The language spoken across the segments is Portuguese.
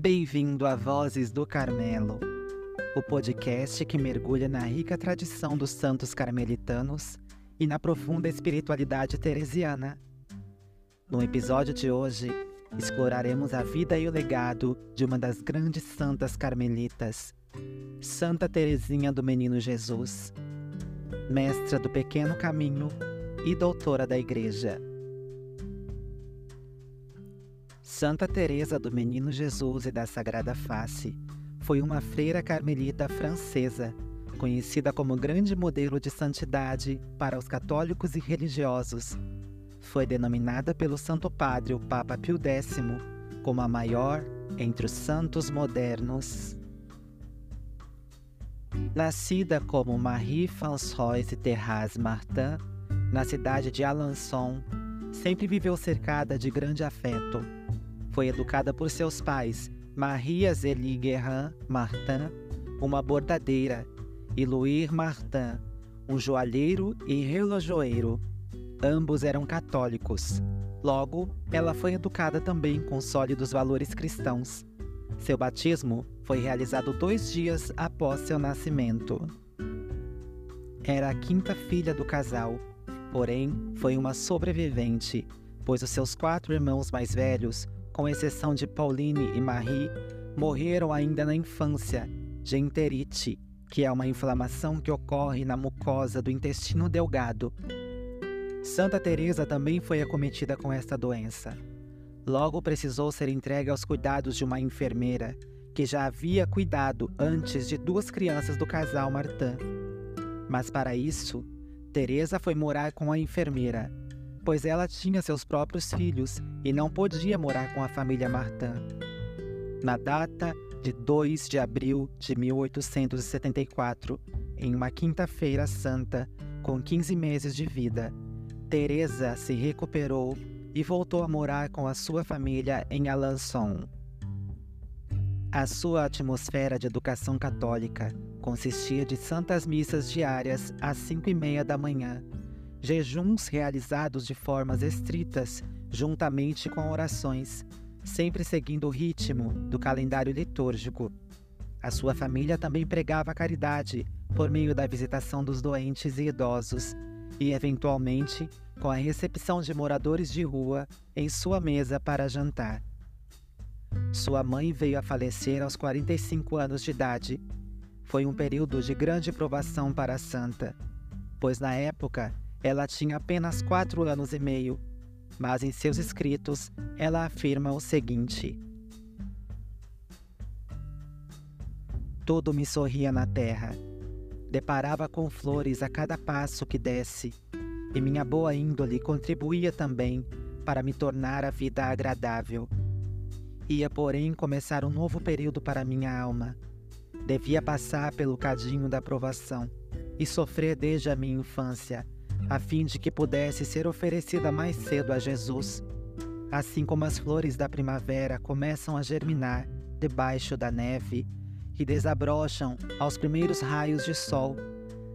Bem-vindo a Vozes do Carmelo, o podcast que mergulha na rica tradição dos santos carmelitanos e na profunda espiritualidade teresiana. No episódio de hoje, exploraremos a vida e o legado de uma das grandes santas carmelitas, Santa Teresinha do Menino Jesus, mestra do pequeno caminho e doutora da Igreja. Santa Teresa do Menino Jesus e da Sagrada Face foi uma freira carmelita francesa, conhecida como grande modelo de santidade para os católicos e religiosos. Foi denominada pelo Santo Padre, o Papa Pio X, como a maior entre os santos modernos. Nascida como Marie-Françoise Thérèse Martin, na cidade de Alençon, sempre viveu cercada de grande afeto foi educada por seus pais, Maria Zélie Guerrin Martin, uma bordadeira, e Louis Martin, um joalheiro e relojoeiro. Ambos eram católicos. Logo, ela foi educada também com sólidos valores cristãos. Seu batismo foi realizado dois dias após seu nascimento. Era a quinta filha do casal, porém foi uma sobrevivente, pois os seus quatro irmãos mais velhos com exceção de Pauline e Marie, morreram ainda na infância de enterite, que é uma inflamação que ocorre na mucosa do intestino delgado. Santa Teresa também foi acometida com esta doença. Logo precisou ser entregue aos cuidados de uma enfermeira que já havia cuidado antes de duas crianças do casal Martin. Mas para isso, Teresa foi morar com a enfermeira pois ela tinha seus próprios filhos e não podia morar com a família Martin. Na data de 2 de abril de 1874, em uma quinta-feira santa, com 15 meses de vida, Teresa se recuperou e voltou a morar com a sua família em Alençon. A sua atmosfera de educação católica consistia de santas missas diárias às cinco e meia da manhã jejuns realizados de formas estritas, juntamente com orações, sempre seguindo o ritmo do calendário litúrgico. A sua família também pregava a caridade por meio da visitação dos doentes e idosos e, eventualmente, com a recepção de moradores de rua em sua mesa para jantar. Sua mãe veio a falecer aos 45 anos de idade. Foi um período de grande provação para a santa, pois na época ela tinha apenas quatro anos e meio, mas em seus escritos ela afirma o seguinte: Tudo me sorria na terra. Deparava com flores a cada passo que desse, e minha boa índole contribuía também para me tornar a vida agradável. Ia, porém, começar um novo período para minha alma. Devia passar pelo cadinho da provação e sofrer desde a minha infância a fim de que pudesse ser oferecida mais cedo a Jesus. Assim como as flores da primavera começam a germinar debaixo da neve e desabrocham aos primeiros raios de sol,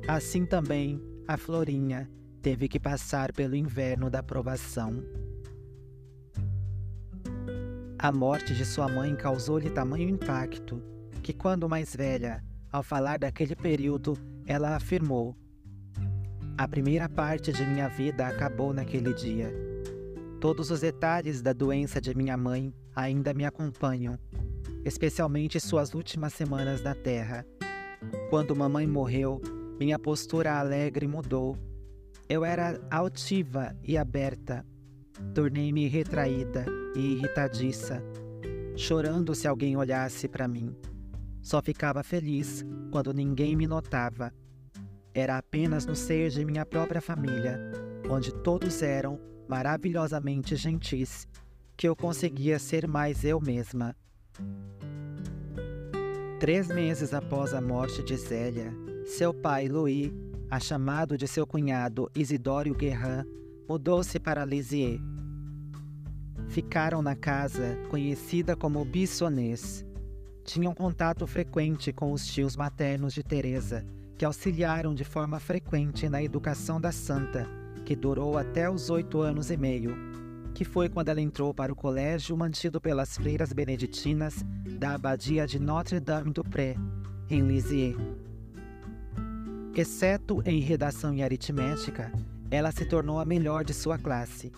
assim também a florinha teve que passar pelo inverno da provação. A morte de sua mãe causou-lhe tamanho impacto que, quando mais velha, ao falar daquele período, ela afirmou a primeira parte de minha vida acabou naquele dia. Todos os detalhes da doença de minha mãe ainda me acompanham, especialmente suas últimas semanas na Terra. Quando mamãe morreu, minha postura alegre mudou. Eu era altiva e aberta. Tornei-me retraída e irritadiça, chorando se alguém olhasse para mim. Só ficava feliz quando ninguém me notava era apenas no seio de minha própria família, onde todos eram maravilhosamente gentis, que eu conseguia ser mais eu mesma. Três meses após a morte de Zélia, seu pai Louis, a chamado de seu cunhado Isidório Guerrin, mudou-se para Lisieux. Ficaram na casa conhecida como Bissonês. Tinham contato frequente com os tios maternos de Teresa, que auxiliaram de forma frequente na educação da santa, que durou até os oito anos e meio. que foi quando ela entrou para o colégio mantido pelas freiras beneditinas da abadia de Notre-Dame-du-Pré, em Lisieux. Exceto em redação e aritmética, ela se tornou a melhor de sua classe,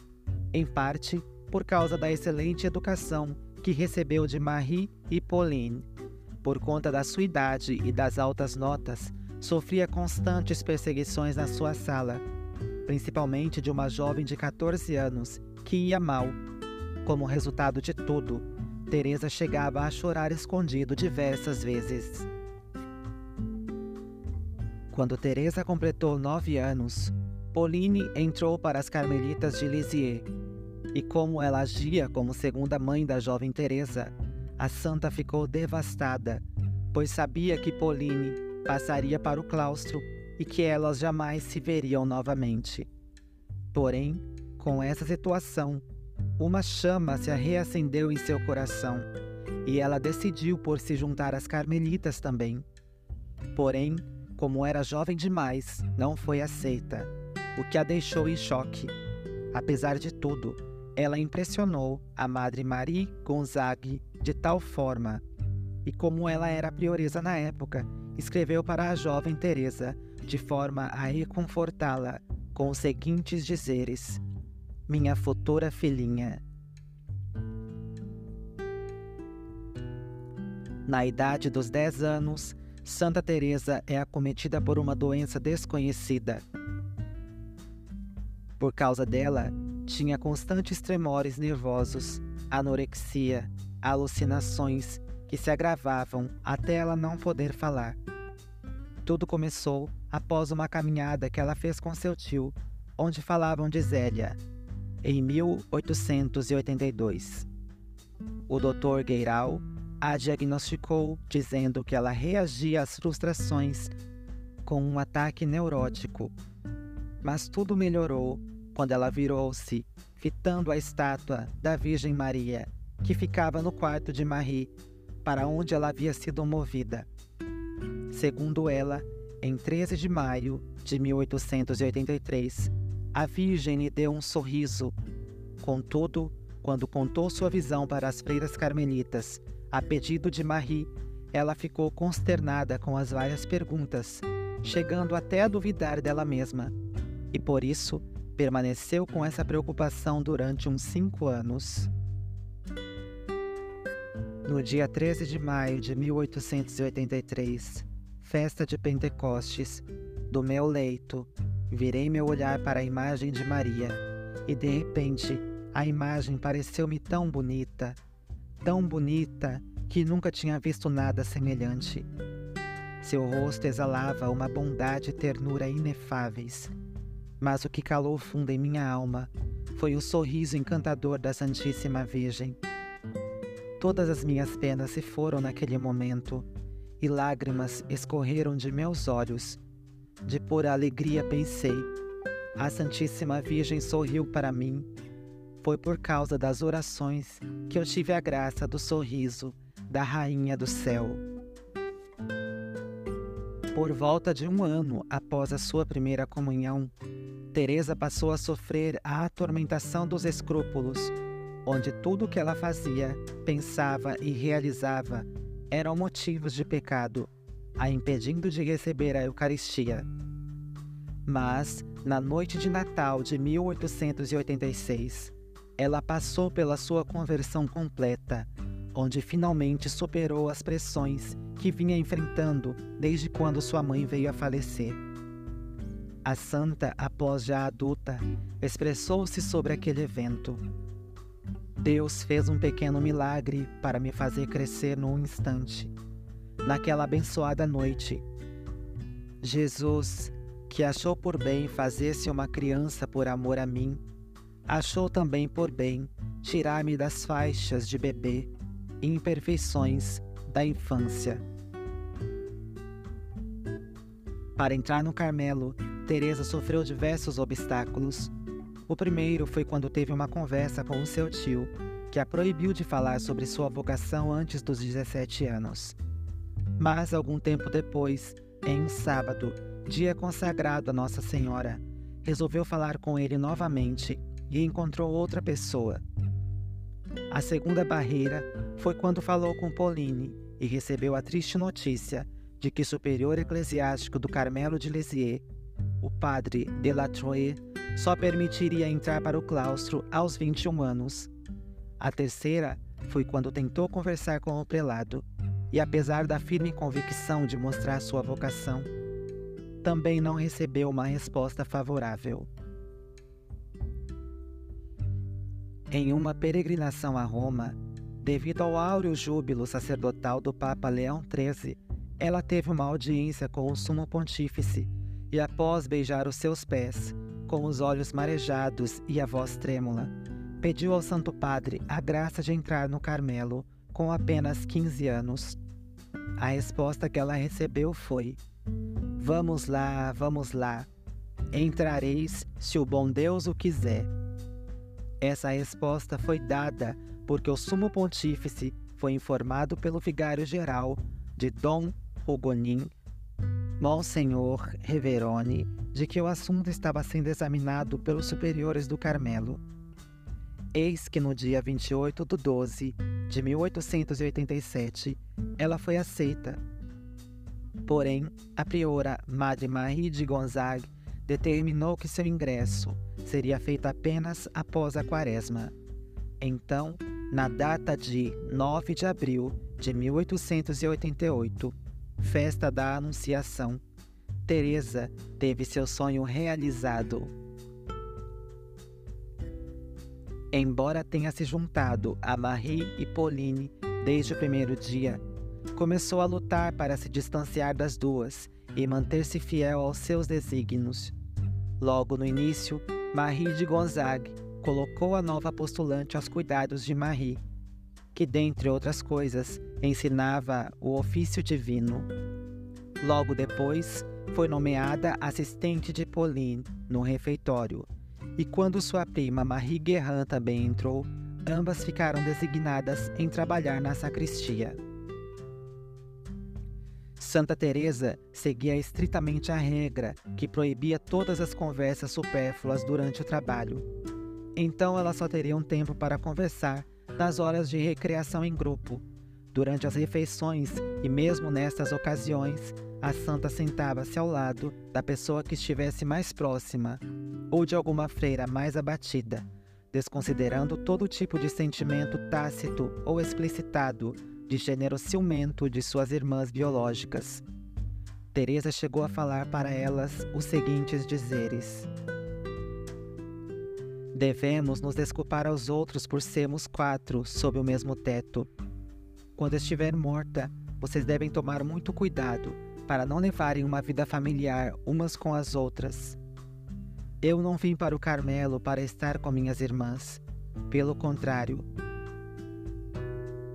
em parte por causa da excelente educação que recebeu de Marie e Pauline. Por conta da sua idade e das altas notas, sofria constantes perseguições na sua sala, principalmente de uma jovem de 14 anos que ia mal. Como resultado de tudo, Teresa chegava a chorar escondido diversas vezes. Quando Teresa completou nove anos, Pauline entrou para as Carmelitas de Lisieux. E como ela agia como segunda mãe da jovem Teresa, a santa ficou devastada, pois sabia que Pauline passaria para o claustro e que elas jamais se veriam novamente. Porém, com essa situação, uma chama se reacendeu em seu coração e ela decidiu por se juntar às carmelitas também. Porém, como era jovem demais, não foi aceita, o que a deixou em choque. Apesar de tudo, ela impressionou a Madre Marie Gonzague de tal forma, e como ela era prioresa na época, escreveu para a jovem Teresa de forma a reconfortá-la com os seguintes dizeres: minha futura filhinha. Na idade dos 10 anos, Santa Teresa é acometida por uma doença desconhecida. Por causa dela, tinha constantes tremores nervosos, anorexia, alucinações que se agravavam até ela não poder falar. Tudo começou após uma caminhada que ela fez com seu tio, onde falavam de Zélia, em 1882. O Dr. Gueiral a diagnosticou dizendo que ela reagia às frustrações com um ataque neurótico. Mas tudo melhorou quando ela virou-se, fitando a estátua da Virgem Maria, que ficava no quarto de Marie, para onde ela havia sido movida. Segundo ela, em 13 de maio de 1883, a Virgem lhe deu um sorriso. Contudo, quando contou sua visão para as freiras carmelitas, a pedido de Marie, ela ficou consternada com as várias perguntas, chegando até a duvidar dela mesma. E por isso, permaneceu com essa preocupação durante uns cinco anos. No dia 13 de maio de 1883, festa de Pentecostes, do meu leito, Virei meu olhar para a imagem de Maria e de repente a imagem pareceu-me tão bonita, tão bonita que nunca tinha visto nada semelhante. Seu rosto exalava uma bondade e ternura inefáveis, mas o que calou fundo em minha alma foi o sorriso encantador da Santíssima Virgem. Todas as minhas penas se foram naquele momento e lágrimas escorreram de meus olhos de pura alegria pensei: a Santíssima Virgem sorriu para mim. Foi por causa das orações que eu tive a graça do sorriso da Rainha do Céu. Por volta de um ano após a sua primeira comunhão, Teresa passou a sofrer a atormentação dos escrúpulos, onde tudo o que ela fazia, pensava e realizava eram motivos de pecado a impedindo de receber a Eucaristia. Mas, na noite de Natal de 1886, ela passou pela sua conversão completa, onde finalmente superou as pressões que vinha enfrentando desde quando sua mãe veio a falecer. A santa, após já adulta, expressou-se sobre aquele evento. Deus fez um pequeno milagre para me fazer crescer num instante naquela abençoada noite. Jesus, que achou por bem fazer-se uma criança por amor a mim, achou também por bem tirar-me das faixas de bebê e imperfeições da infância. Para entrar no Carmelo, Teresa sofreu diversos obstáculos. O primeiro foi quando teve uma conversa com o seu tio, que a proibiu de falar sobre sua vocação antes dos 17 anos. Mas, algum tempo depois, em um sábado, dia consagrado a Nossa Senhora, resolveu falar com ele novamente e encontrou outra pessoa. A segunda barreira foi quando falou com Pauline e recebeu a triste notícia de que o superior eclesiástico do Carmelo de Lisieux, o padre Delatroye, só permitiria entrar para o claustro aos 21 anos. A terceira foi quando tentou conversar com o prelado e, apesar da firme convicção de mostrar sua vocação, também não recebeu uma resposta favorável. Em uma peregrinação a Roma, devido ao áureo júbilo sacerdotal do Papa Leão XIII, ela teve uma audiência com o sumo pontífice e, após beijar os seus pés, com os olhos marejados e a voz trêmula, pediu ao Santo Padre a graça de entrar no Carmelo com apenas 15 anos. A resposta que ela recebeu foi: Vamos lá, vamos lá. Entrareis se o bom Deus o quiser. Essa resposta foi dada porque o sumo pontífice foi informado pelo vigário-geral de Dom Hugonin, Monsenhor Reverone, de que o assunto estava sendo examinado pelos superiores do Carmelo. Eis que no dia 28 de 12 de 1887, ela foi aceita. Porém, a priora Madre Marie de Gonzague determinou que seu ingresso seria feito apenas após a quaresma. Então, na data de 9 de abril de 1888, festa da Anunciação, Teresa teve seu sonho realizado. Embora tenha se juntado a Marie e Pauline desde o primeiro dia, começou a lutar para se distanciar das duas e manter-se fiel aos seus desígnios. Logo no início, Marie de Gonzague colocou a nova postulante aos cuidados de Marie, que, dentre outras coisas, ensinava o ofício divino. Logo depois, foi nomeada assistente de Pauline no refeitório, e quando sua prima Marie Guerrin também entrou, ambas ficaram designadas em trabalhar na sacristia. Santa Teresa seguia estritamente a regra que proibia todas as conversas supérfluas durante o trabalho. Então ela só teria um tempo para conversar nas horas de recreação em grupo. Durante as refeições e mesmo nestas ocasiões, a santa sentava-se ao lado da pessoa que estivesse mais próxima ou de alguma freira mais abatida, desconsiderando todo tipo de sentimento tácito ou explicitado de gênero ciumento de suas irmãs biológicas. Teresa chegou a falar para elas os seguintes dizeres: Devemos nos desculpar aos outros por sermos quatro sob o mesmo teto. Quando estiver morta, vocês devem tomar muito cuidado para não levarem uma vida familiar umas com as outras. Eu não vim para o Carmelo para estar com minhas irmãs. Pelo contrário,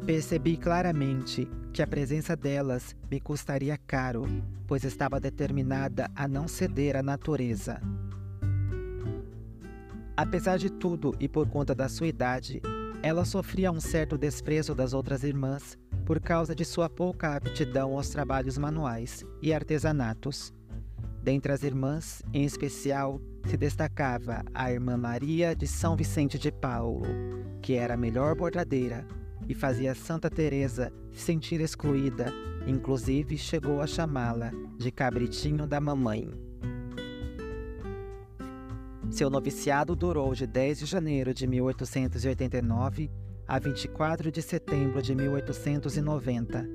Percebi claramente que a presença delas me custaria caro, pois estava determinada a não ceder à natureza. Apesar de tudo e por conta da sua idade, ela sofria um certo desprezo das outras irmãs por causa de sua pouca aptidão aos trabalhos manuais e artesanatos. Dentre as irmãs, em especial, se destacava a irmã Maria de São Vicente de Paulo, que era a melhor bordadeira e fazia Santa Teresa se sentir excluída, inclusive chegou a chamá-la de cabritinho da mamãe. Seu noviciado durou de 10 de janeiro de 1889 a 24 de setembro de 1890,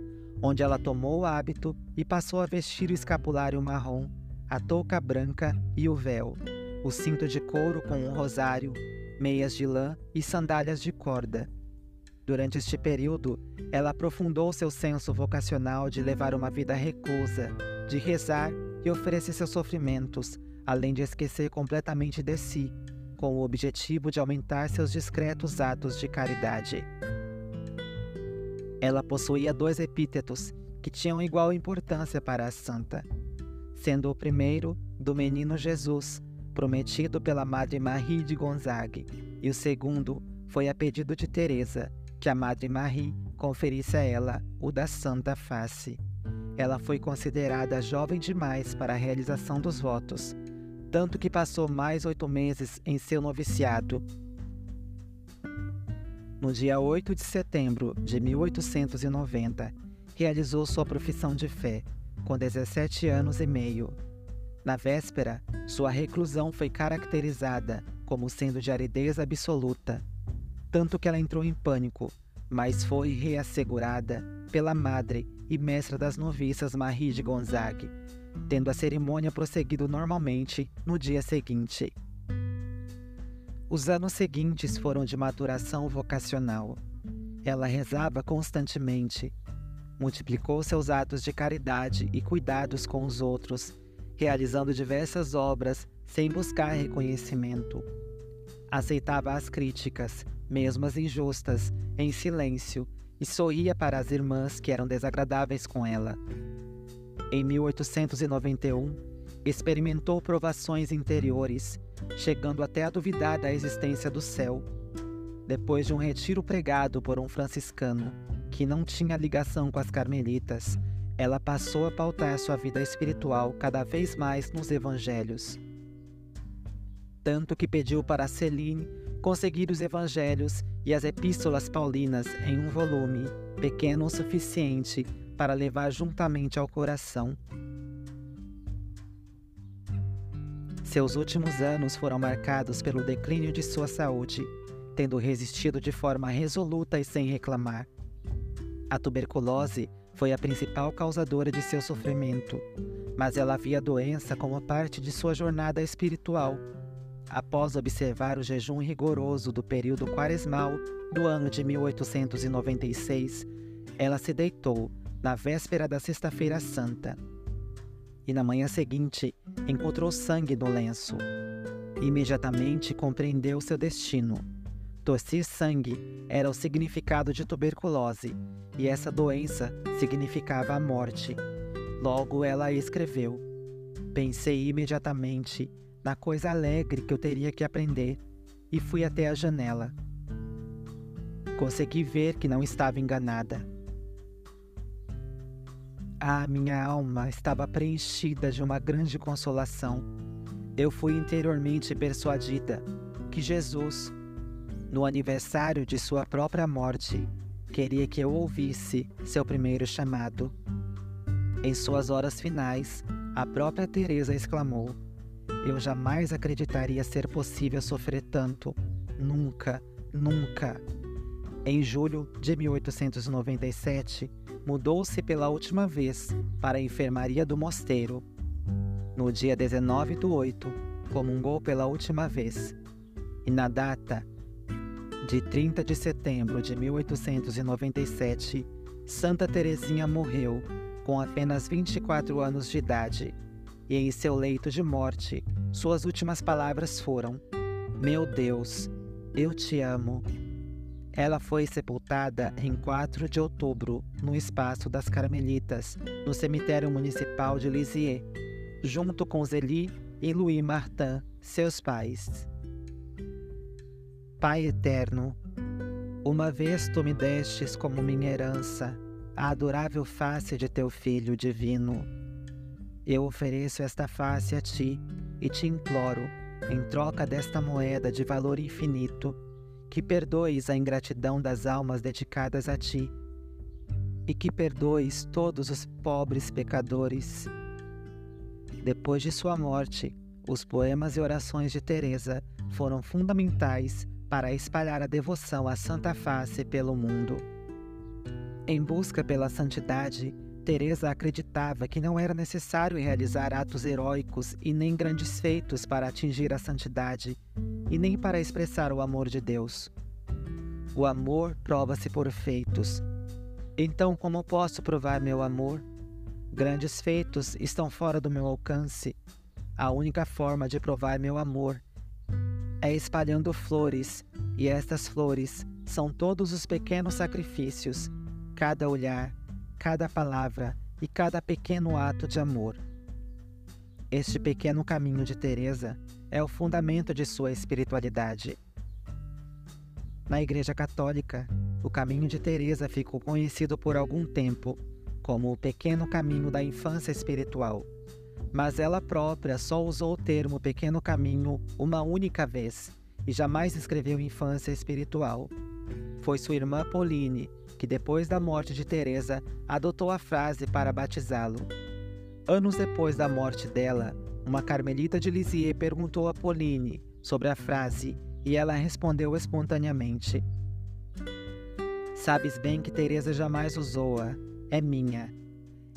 onde ela tomou o hábito e passou a vestir o escapulário marrom, a touca branca e o véu, o cinto de couro com um rosário, meias de lã e sandálias de corda, Durante este período, ela aprofundou seu senso vocacional de levar uma vida reclusa, de rezar e oferecer seus sofrimentos, além de esquecer completamente de si, com o objetivo de aumentar seus discretos atos de caridade. Ela possuía dois epítetos que tinham igual importância para a santa, sendo o primeiro do menino Jesus, prometido pela Madre Marie de Gonzague, e o segundo foi a pedido de Teresa, que a Madre Marie conferisse a ela o da Santa Face. Ela foi considerada jovem demais para a realização dos votos, tanto que passou mais oito meses em seu noviciado. No dia 8 de setembro de 1890, realizou sua profissão de fé, com 17 anos e meio. Na véspera, sua reclusão foi caracterizada como sendo de aridez absoluta, tanto que ela entrou em pânico, mas foi reassegurada pela madre e mestra das noviças Marie de Gonzague, tendo a cerimônia prosseguido normalmente no dia seguinte. Os anos seguintes foram de maturação vocacional. Ela rezava constantemente, multiplicou seus atos de caridade e cuidados com os outros, realizando diversas obras sem buscar reconhecimento. Aceitava as críticas, mesmo as injustas, em silêncio e sorria para as irmãs que eram desagradáveis com ela. Em 1891, experimentou provações interiores, chegando até a duvidar da existência do céu. Depois de um retiro pregado por um franciscano que não tinha ligação com as carmelitas, ela passou a pautar sua vida espiritual cada vez mais nos evangelhos. Tanto que pediu para Celine conseguir os evangelhos e as epístolas paulinas em um volume, pequeno o suficiente para levar juntamente ao coração. Seus últimos anos foram marcados pelo declínio de sua saúde, tendo resistido de forma resoluta e sem reclamar. A tuberculose foi a principal causadora de seu sofrimento, mas ela via a doença como parte de sua jornada espiritual Após observar o jejum rigoroso do período quaresmal do ano de 1896, ela se deitou na véspera da Sexta-feira Santa. E na manhã seguinte encontrou sangue no lenço. Imediatamente compreendeu seu destino. Tossir sangue era o significado de tuberculose, e essa doença significava a morte. Logo ela escreveu: Pensei imediatamente na coisa alegre que eu teria que aprender e fui até a janela. Consegui ver que não estava enganada. Ah, minha alma estava preenchida de uma grande consolação. Eu fui interiormente persuadida que Jesus, no aniversário de sua própria morte, queria que eu ouvisse seu primeiro chamado. Em suas horas finais, a própria Teresa exclamou: eu jamais acreditaria ser possível sofrer tanto. Nunca, nunca. Em julho de 1897, mudou-se pela última vez para a enfermaria do mosteiro. No dia 19 do 8, comungou pela última vez. E na data de 30 de setembro de 1897, Santa Teresinha morreu com apenas 24 anos de idade e em seu leito de morte, suas últimas palavras foram: Meu Deus, eu te amo. Ela foi sepultada em 4 de outubro, no Espaço das Carmelitas, no cemitério municipal de Lisieux, junto com Zélie e Louis Martin, seus pais. Pai eterno, uma vez tu me destes como minha herança a adorável face de teu Filho divino eu ofereço esta face a ti e te imploro, em troca desta moeda de valor infinito, que perdoes a ingratidão das almas dedicadas a ti e que perdoes todos os pobres pecadores. Depois de sua morte, os poemas e orações de Teresa foram fundamentais para espalhar a devoção à Santa Face pelo mundo. Em busca pela santidade, Teresa acreditava que não era necessário realizar atos heróicos e nem grandes feitos para atingir a santidade, e nem para expressar o amor de Deus. O amor prova-se por feitos. Então, como posso provar meu amor? Grandes feitos estão fora do meu alcance. A única forma de provar meu amor é espalhando flores, e estas flores são todos os pequenos sacrifícios, cada olhar, cada palavra e cada pequeno ato de amor. Este pequeno caminho de Teresa é o fundamento de sua espiritualidade. Na Igreja Católica, o caminho de Teresa ficou conhecido por algum tempo como o pequeno caminho da infância espiritual, mas ela própria só usou o termo pequeno caminho uma única vez e jamais escreveu infância espiritual. Foi sua irmã Pauline que, depois da morte de Teresa, adotou a frase para batizá-lo. Anos depois da morte dela, uma carmelita de Lisieux perguntou a Pauline sobre a frase e ela respondeu espontaneamente: Sabes bem que Teresa jamais usou-a, é minha.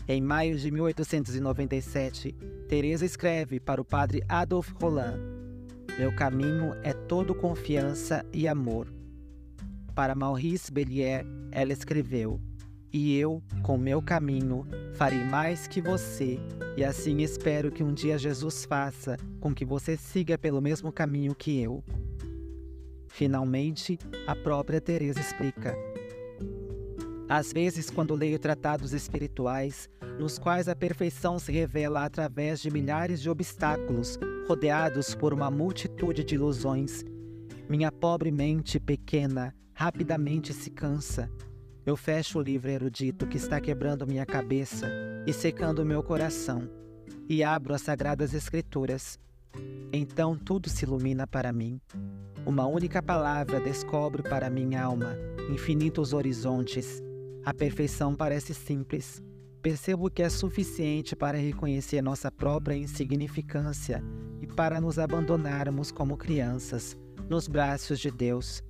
Em maio de 1897, Teresa escreve para o padre Adolf Roland: Meu caminho é todo confiança e amor. Para Maurice Bellier, ela escreveu: E eu, com meu caminho, farei mais que você, e assim espero que um dia Jesus faça com que você siga pelo mesmo caminho que eu. Finalmente, a própria Teresa explica: às vezes, quando leio tratados espirituais, nos quais a perfeição se revela através de milhares de obstáculos, rodeados por uma multitude de ilusões, minha pobre mente pequena rapidamente se cansa. Eu fecho o livro erudito que está quebrando minha cabeça e secando meu coração, e abro as sagradas Escrituras. Então tudo se ilumina para mim. Uma única palavra descobre para minha alma infinitos horizontes a perfeição parece simples. Percebo que é suficiente para reconhecer nossa própria insignificância e para nos abandonarmos como crianças nos braços de Deus.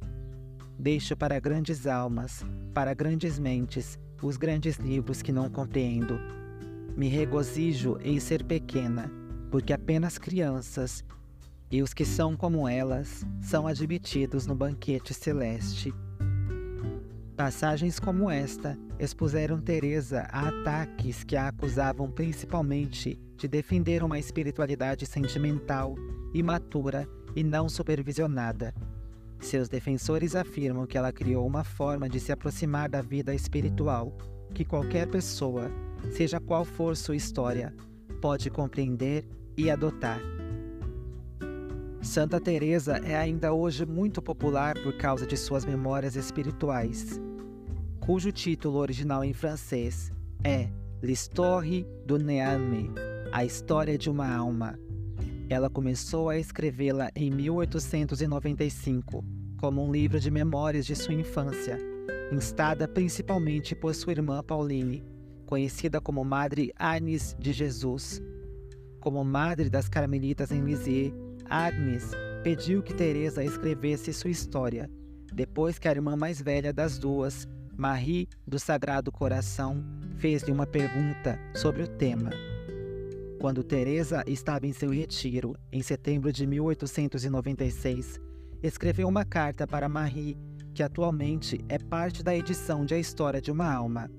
Deixo para grandes almas, para grandes mentes, os grandes livros que não compreendo. Me regozijo em ser pequena, porque apenas crianças e os que são como elas são admitidos no banquete celeste. Passagens como esta expuseram Teresa a ataques que a acusavam principalmente de defender uma espiritualidade sentimental, imatura e não supervisionada. Seus defensores afirmam que ela criou uma forma de se aproximar da vida espiritual que qualquer pessoa, seja qual for sua história, pode compreender e adotar. Santa Teresa é ainda hoje muito popular por causa de suas memórias espirituais cujo título original em francês é L'Histoire d'une âme, A História de uma Alma. Ela começou a escrevê-la em 1895, como um livro de memórias de sua infância, instada principalmente por sua irmã Pauline, conhecida como Madre Agnes de Jesus. Como madre das Carmelitas em Lisieux, Agnes pediu que Teresa escrevesse sua história, depois que a irmã mais velha das duas, Marie do Sagrado Coração fez-lhe uma pergunta sobre o tema. Quando Teresa estava em seu retiro, em setembro de 1896, escreveu uma carta para Marie, que atualmente é parte da edição de A História de uma Alma.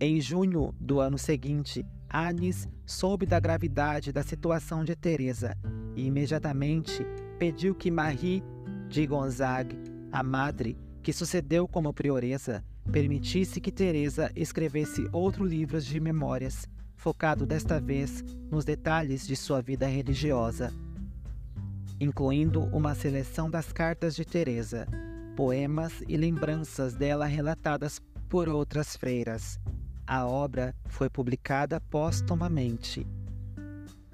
Em junho do ano seguinte, Agnes soube da gravidade da situação de Teresa e imediatamente pediu que Marie de Gonzague, a madre, que sucedeu como prioresa, permitisse que Teresa escrevesse outro livro de memórias, focado desta vez nos detalhes de sua vida religiosa, incluindo uma seleção das cartas de Teresa, poemas e lembranças dela relatadas por outras freiras. A obra foi publicada póstumamente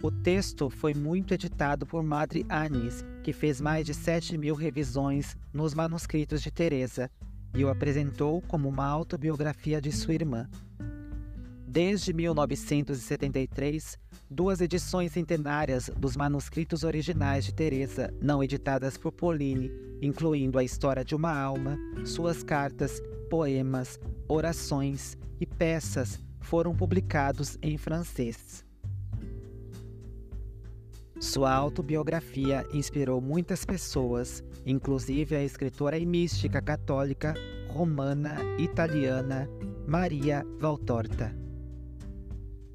o texto foi muito editado por Madre Anis, que fez mais de 7 mil revisões nos manuscritos de Teresa e o apresentou como uma autobiografia de sua irmã. Desde 1973, duas edições centenárias dos manuscritos originais de Teresa, não editadas por Pauline, incluindo a História de uma Alma, suas cartas, poemas, orações e peças, foram publicados em francês. Sua autobiografia inspirou muitas pessoas, inclusive a escritora e mística católica romana italiana Maria Valtorta.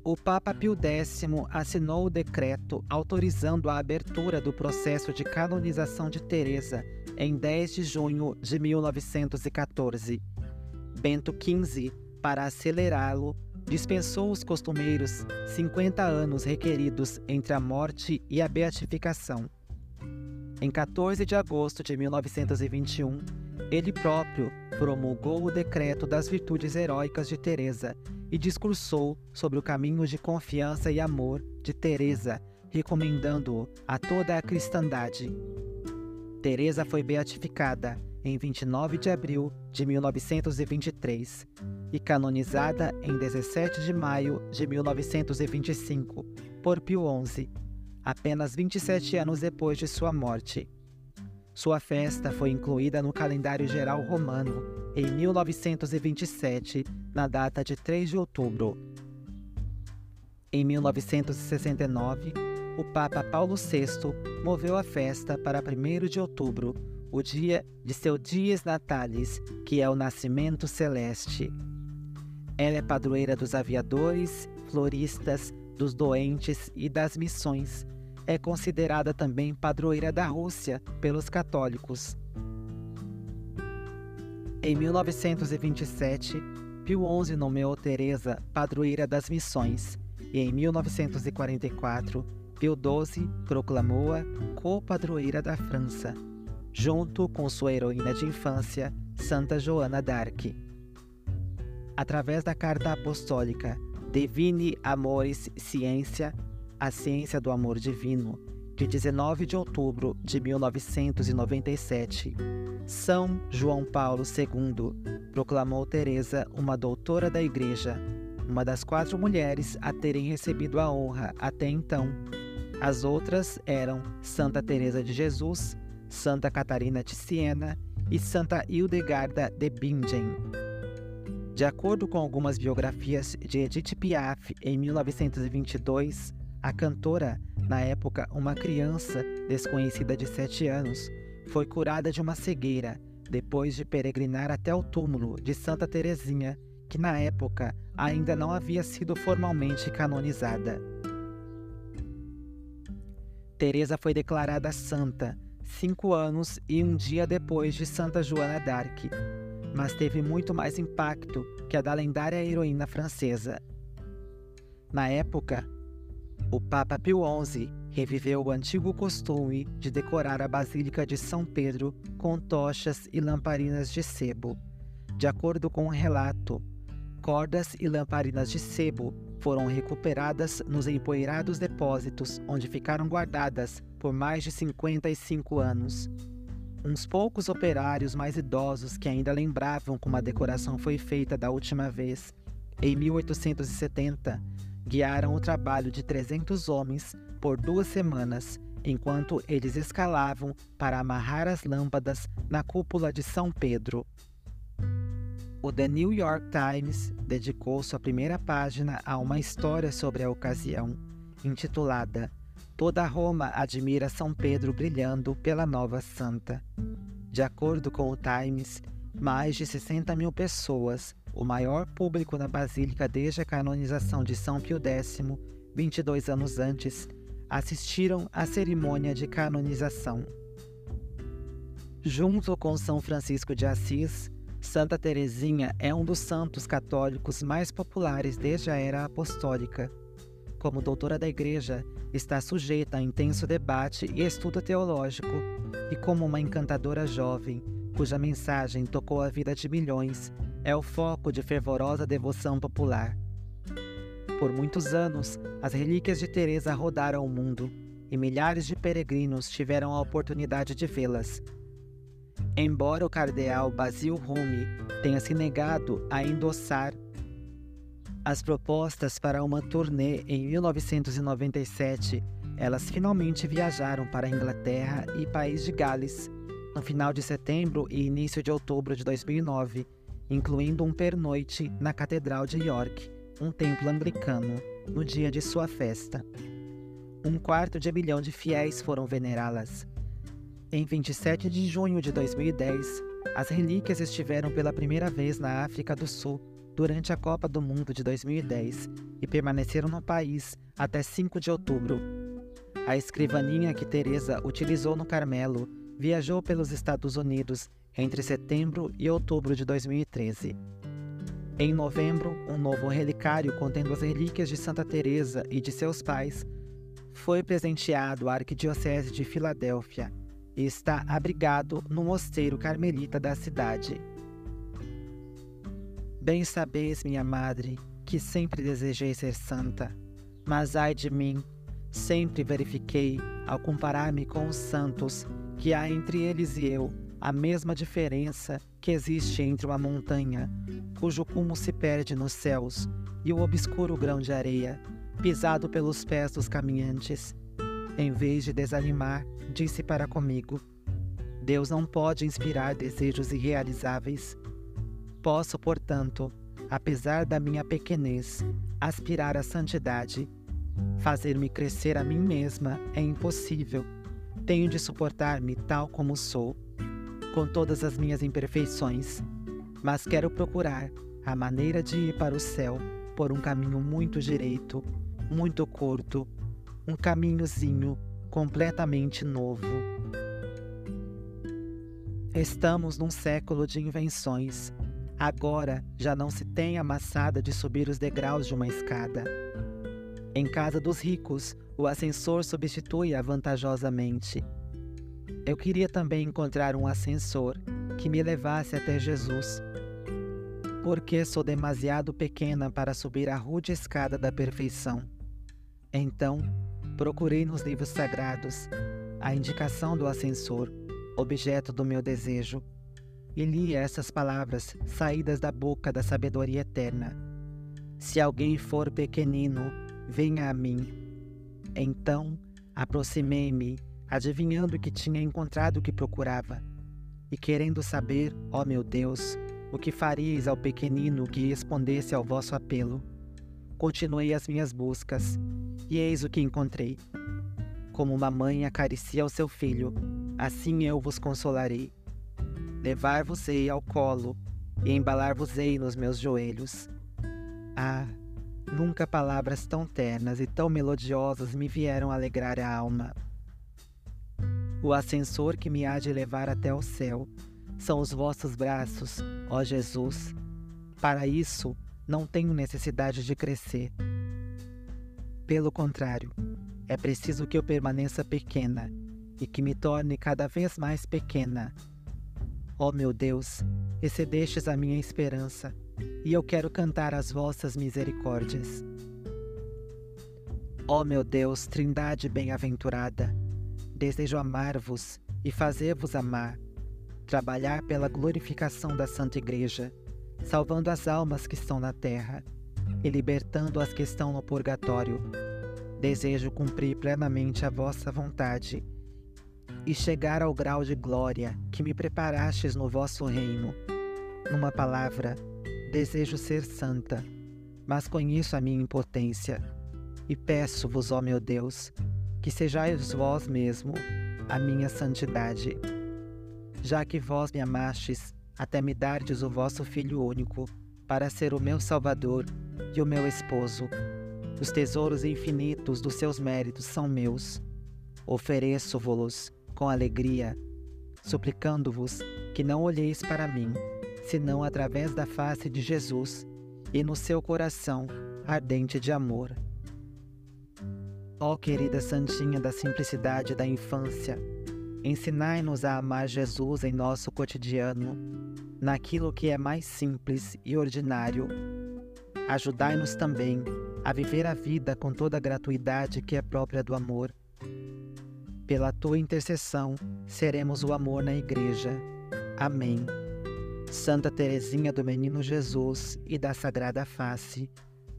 O Papa Pio X assinou o decreto autorizando a abertura do processo de canonização de Teresa em 10 de junho de 1914. Bento XV, para acelerá-lo, dispensou os costumeiros 50 anos requeridos entre a morte e a beatificação. Em 14 de agosto de 1921, ele próprio promulgou o decreto das virtudes heróicas de Teresa e discursou sobre o caminho de confiança e amor de Teresa, recomendando-o a toda a cristandade. Teresa foi beatificada em 29 de abril de 1923 e canonizada em 17 de maio de 1925 por Pio XI, apenas 27 anos depois de sua morte. Sua festa foi incluída no calendário geral romano em 1927, na data de 3 de outubro. Em 1969, o Papa Paulo VI moveu a festa para 1 de outubro, o dia de seu Dies Natalis, que é o nascimento celeste. Ela é padroeira dos aviadores, floristas, dos doentes e das missões. É considerada também padroeira da Rússia pelos católicos. Em 1927, Pio XI nomeou Teresa padroeira das missões e em 1944, Pio XII proclamou-a co-padroeira da França junto com sua heroína de infância, Santa Joana d'Arc. Através da carta apostólica Divine Amoris Ciência, a ciência do amor divino, de 19 de outubro de 1997, São João Paulo II proclamou Teresa uma doutora da Igreja, uma das quatro mulheres a terem recebido a honra até então. As outras eram Santa Teresa de Jesus, Santa Catarina de Siena e Santa Hildegarda de Bingen. De acordo com algumas biografias de Edith Piaf, em 1922, a cantora, na época uma criança desconhecida de 7 anos, foi curada de uma cegueira depois de peregrinar até o túmulo de Santa Teresinha, que na época ainda não havia sido formalmente canonizada. Teresa foi declarada santa cinco anos e um dia depois de Santa Joana d'Arc, mas teve muito mais impacto que a da lendária heroína francesa. Na época, o Papa Pio XI reviveu o antigo costume de decorar a Basílica de São Pedro com tochas e lamparinas de sebo. De acordo com o um relato, cordas e lamparinas de sebo foram recuperadas nos empoeirados depósitos onde ficaram guardadas por mais de 55 anos. Uns poucos operários mais idosos que ainda lembravam como a decoração foi feita da última vez, em 1870, guiaram o trabalho de 300 homens por duas semanas, enquanto eles escalavam para amarrar as lâmpadas na cúpula de São Pedro. O The New York Times dedicou sua primeira página a uma história sobre a ocasião, intitulada Toda Roma admira São Pedro brilhando pela nova santa. De acordo com o Times, mais de 60 mil pessoas, o maior público na Basílica desde a canonização de São Pio X, 22 anos antes, assistiram à cerimônia de canonização. Junto com São Francisco de Assis, Santa Teresinha é um dos santos católicos mais populares desde a era apostólica como doutora da Igreja, está sujeita a intenso debate e estudo teológico, e como uma encantadora jovem, cuja mensagem tocou a vida de milhões, é o foco de fervorosa devoção popular. Por muitos anos, as relíquias de Teresa rodaram o mundo, e milhares de peregrinos tiveram a oportunidade de vê-las. Embora o cardeal Basil Rumi tenha se negado a endossar as propostas para uma turnê em 1997, elas finalmente viajaram para a Inglaterra e País de Gales no final de setembro e início de outubro de 2009, incluindo um pernoite na Catedral de York, um templo anglicano, no dia de sua festa. Um quarto de milhão de fiéis foram venerá-las. Em 27 de junho de 2010, as relíquias estiveram pela primeira vez na África do Sul durante a Copa do Mundo de 2010 e permaneceram no país até 5 de outubro. A escrivaninha que Teresa utilizou no Carmelo viajou pelos Estados Unidos entre setembro e outubro de 2013. Em novembro, um novo relicário contendo as relíquias de Santa Teresa e de seus pais foi presenteado à Arquidiocese de Filadélfia e está abrigado no mosteiro carmelita da cidade. Bem sabeis, minha madre, que sempre desejei ser santa, mas ai de mim, sempre verifiquei, ao comparar-me com os santos, que há entre eles e eu a mesma diferença que existe entre uma montanha, cujo cume se perde nos céus, e o obscuro grão de areia, pisado pelos pés dos caminhantes. Em vez de desanimar, disse para comigo: Deus não pode inspirar desejos irrealizáveis. Posso, portanto, apesar da minha pequenez, aspirar à santidade. Fazer-me crescer a mim mesma é impossível. Tenho de suportar-me tal como sou com todas as minhas imperfeições, mas quero procurar a maneira de ir para o céu por um caminho muito direito, muito curto, um caminhozinho completamente novo. Estamos num século de invenções. Agora já não se tem a maçada de subir os degraus de uma escada. Em casa dos ricos, o ascensor substitui-a vantajosamente eu queria também encontrar um ascensor que me levasse até Jesus, porque sou demasiado pequena para subir a rude escada da perfeição. Então, procurei nos livros sagrados a indicação do ascensor, objeto do meu desejo, e li essas palavras saídas da boca da sabedoria eterna: Se alguém for pequenino, venha a mim. Então, aproximei-me adivinhando que tinha encontrado o que procurava, e querendo saber, ó meu Deus, o que faríeis ao pequenino que respondesse ao vosso apelo. Continuei as minhas buscas, e eis o que encontrei. Como uma mãe acaricia o seu filho, assim eu vos consolarei. Levar-vos-ei ao colo e embalar-vos-ei nos meus joelhos. Ah, nunca palavras tão ternas e tão melodiosas me vieram alegrar a alma. O ascensor que me há de levar até o céu são os vossos braços, ó Jesus. Para isso, não tenho necessidade de crescer. Pelo contrário, é preciso que eu permaneça pequena e que me torne cada vez mais pequena. Ó meu Deus, excedestes a minha esperança, e eu quero cantar as vossas misericórdias. Ó meu Deus, Trindade bem-aventurada, Desejo amar-vos e fazer-vos amar, trabalhar pela glorificação da Santa Igreja, salvando as almas que estão na terra e libertando as que estão no purgatório. Desejo cumprir plenamente a vossa vontade e chegar ao grau de glória que me preparastes no vosso reino. Numa palavra, desejo ser santa, mas conheço a minha impotência e peço-vos, ó meu Deus, que sejais vós mesmo a minha santidade. Já que vós me amastes, até me dardes o vosso Filho único, para ser o meu Salvador e o meu esposo. Os tesouros infinitos dos seus méritos são meus. Ofereço-vos com alegria, suplicando-vos que não olheis para mim, senão através da face de Jesus e no seu coração ardente de amor. Ó querida Santinha da simplicidade da infância, ensinai-nos a amar Jesus em nosso cotidiano, naquilo que é mais simples e ordinário. Ajudai-nos também a viver a vida com toda a gratuidade que é própria do amor. Pela tua intercessão, seremos o amor na Igreja. Amém. Santa Teresinha do Menino Jesus e da Sagrada Face,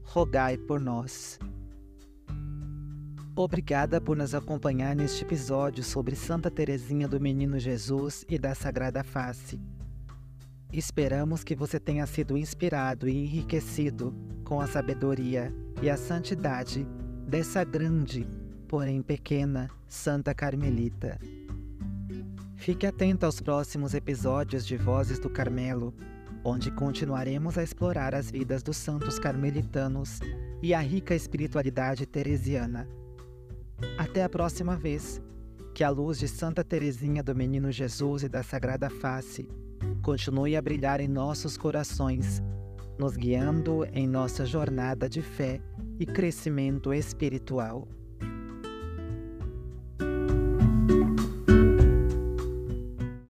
rogai por nós. Obrigada por nos acompanhar neste episódio sobre Santa Teresinha do Menino Jesus e da Sagrada Face. Esperamos que você tenha sido inspirado e enriquecido com a sabedoria e a santidade dessa grande, porém pequena, Santa Carmelita. Fique atento aos próximos episódios de Vozes do Carmelo, onde continuaremos a explorar as vidas dos santos carmelitanos e a rica espiritualidade teresiana. Até a próxima vez. Que a luz de Santa Teresinha do Menino Jesus e da Sagrada Face continue a brilhar em nossos corações, nos guiando em nossa jornada de fé e crescimento espiritual.